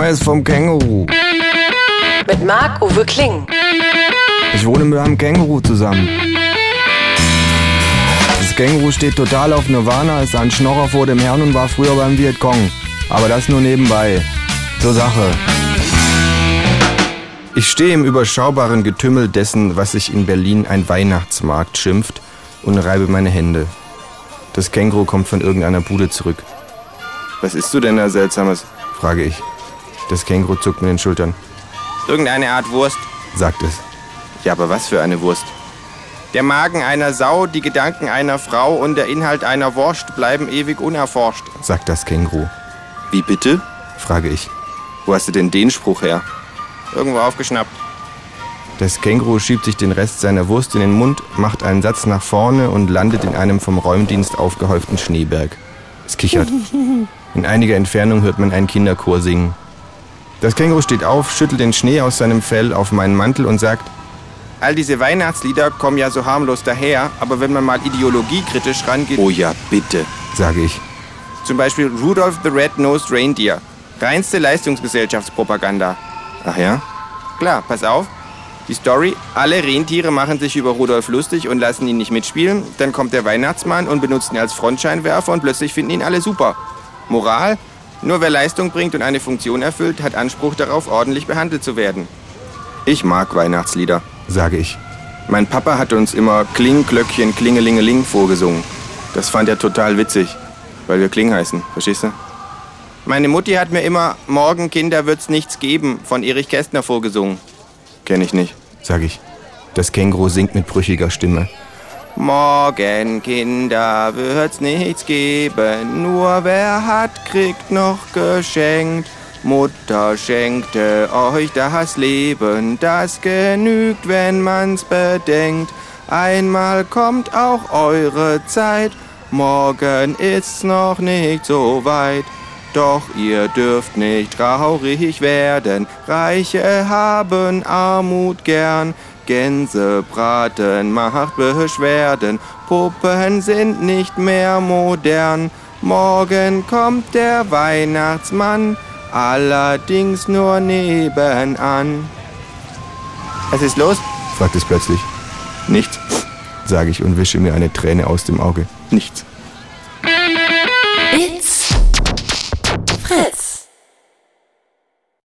Neues vom Känguru. Mit Marc-Uwe Kling. Ich wohne mit einem Känguru zusammen. Das Känguru steht total auf Nirvana, ist ein Schnorrer vor dem Herrn und war früher beim Vietcong. Aber das nur nebenbei. Zur Sache. Ich stehe im überschaubaren Getümmel dessen, was sich in Berlin ein Weihnachtsmarkt schimpft, und reibe meine Hände. Das Känguru kommt von irgendeiner Bude zurück. Was isst du denn da Seltsames? frage ich. Das Känguru zuckt mit den Schultern. Irgendeine Art Wurst, sagt es. Ja, aber was für eine Wurst? Der Magen einer Sau, die Gedanken einer Frau und der Inhalt einer Wurst bleiben ewig unerforscht, sagt das Känguru. Wie bitte? frage ich. Wo hast du denn den Spruch her? Irgendwo aufgeschnappt. Das Känguru schiebt sich den Rest seiner Wurst in den Mund, macht einen Satz nach vorne und landet in einem vom Räumdienst aufgehäuften Schneeberg. Es kichert. In einiger Entfernung hört man einen Kinderchor singen. Das Känguru steht auf, schüttelt den Schnee aus seinem Fell auf meinen Mantel und sagt, All diese Weihnachtslieder kommen ja so harmlos daher, aber wenn man mal ideologiekritisch rangeht... Oh ja, bitte, sage ich. Zum Beispiel Rudolph the Red-Nosed Reindeer. Reinste Leistungsgesellschaftspropaganda. Ach ja? Klar, pass auf. Die Story, alle Rentiere machen sich über Rudolf lustig und lassen ihn nicht mitspielen. Dann kommt der Weihnachtsmann und benutzt ihn als Frontscheinwerfer und plötzlich finden ihn alle super. Moral, nur wer Leistung bringt und eine Funktion erfüllt, hat Anspruch darauf, ordentlich behandelt zu werden. Ich mag Weihnachtslieder, sage ich. Mein Papa hat uns immer Kling, Glöckchen, Klingelingeling vorgesungen. Das fand er total witzig, weil wir Kling heißen, verstehst du? Meine Mutti hat mir immer Morgen, Kinder, wird's nichts geben von Erich Kästner vorgesungen. Kenn ich nicht, sage ich. Das Känguru singt mit brüchiger Stimme. Morgen, Kinder, wird's nichts geben, nur wer hat, kriegt noch geschenkt. Mutter schenkte euch das Leben, das genügt, wenn man's bedenkt. Einmal kommt auch eure Zeit, morgen ist's noch nicht so weit. Doch ihr dürft nicht traurig werden, Reiche haben Armut gern. Gänsebraten macht Beschwerden, Puppen sind nicht mehr modern. Morgen kommt der Weihnachtsmann, allerdings nur nebenan. Was ist los? fragt es plötzlich. Nichts, sage ich und wische mir eine Träne aus dem Auge. Nichts.